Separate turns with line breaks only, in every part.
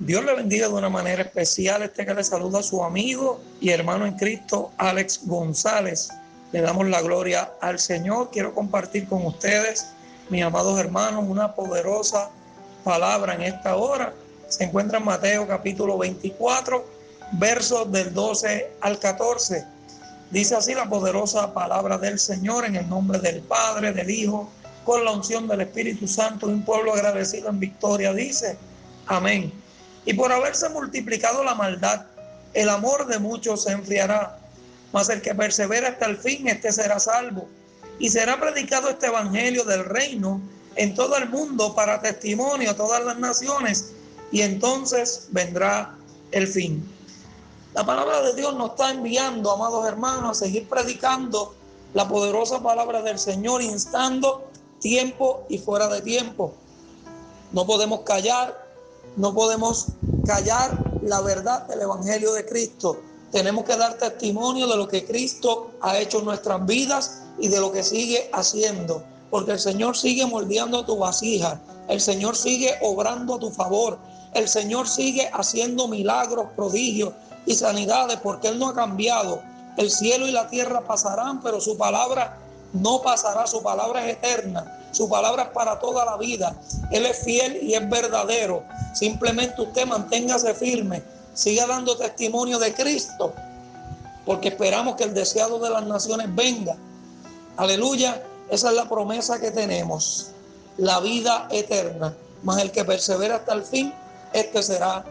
Dios le bendiga de una manera especial. Este que le saluda a su amigo y hermano en Cristo, Alex González. Le damos la gloria al Señor. Quiero compartir con ustedes, mis amados hermanos, una poderosa palabra en esta hora. Se encuentra en Mateo capítulo 24, versos del 12 al 14. Dice así la poderosa palabra del Señor en el nombre del Padre, del Hijo, con la unción del Espíritu Santo, un pueblo agradecido en victoria. Dice, amén. Y por haberse multiplicado la maldad, el amor de muchos se enfriará. Mas el que persevera hasta el fin, este será salvo. Y será predicado este evangelio del reino en todo el mundo para testimonio a todas las naciones. Y entonces vendrá el fin. La palabra de Dios nos está enviando, amados hermanos, a seguir predicando la poderosa palabra del Señor, instando tiempo y fuera de tiempo. No podemos callar, no podemos callar la verdad del Evangelio de Cristo. Tenemos que dar testimonio de lo que Cristo ha hecho en nuestras vidas y de lo que sigue haciendo. Porque el Señor sigue moldeando tu vasija. El Señor sigue obrando a tu favor. El Señor sigue haciendo milagros, prodigios y sanidades porque Él no ha cambiado. El cielo y la tierra pasarán, pero su palabra no pasará. Su palabra es eterna. Su palabra es para toda la vida. Él es fiel y es verdadero. Simplemente usted manténgase firme, siga dando testimonio de Cristo, porque esperamos que el deseado de las naciones venga. Aleluya, esa es la promesa que tenemos, la vida eterna. Mas el que persevera hasta el fin, este será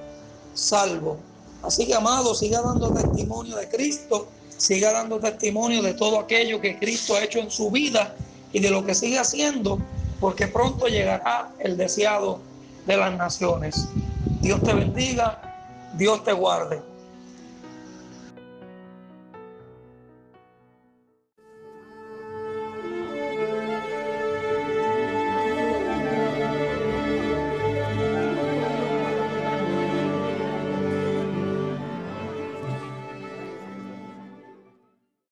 salvo. Así que, amado, siga dando testimonio de Cristo, siga dando testimonio de todo aquello que Cristo ha hecho en su vida y de lo que sigue haciendo, porque pronto llegará el deseado de las naciones. Dios te bendiga, Dios te guarde.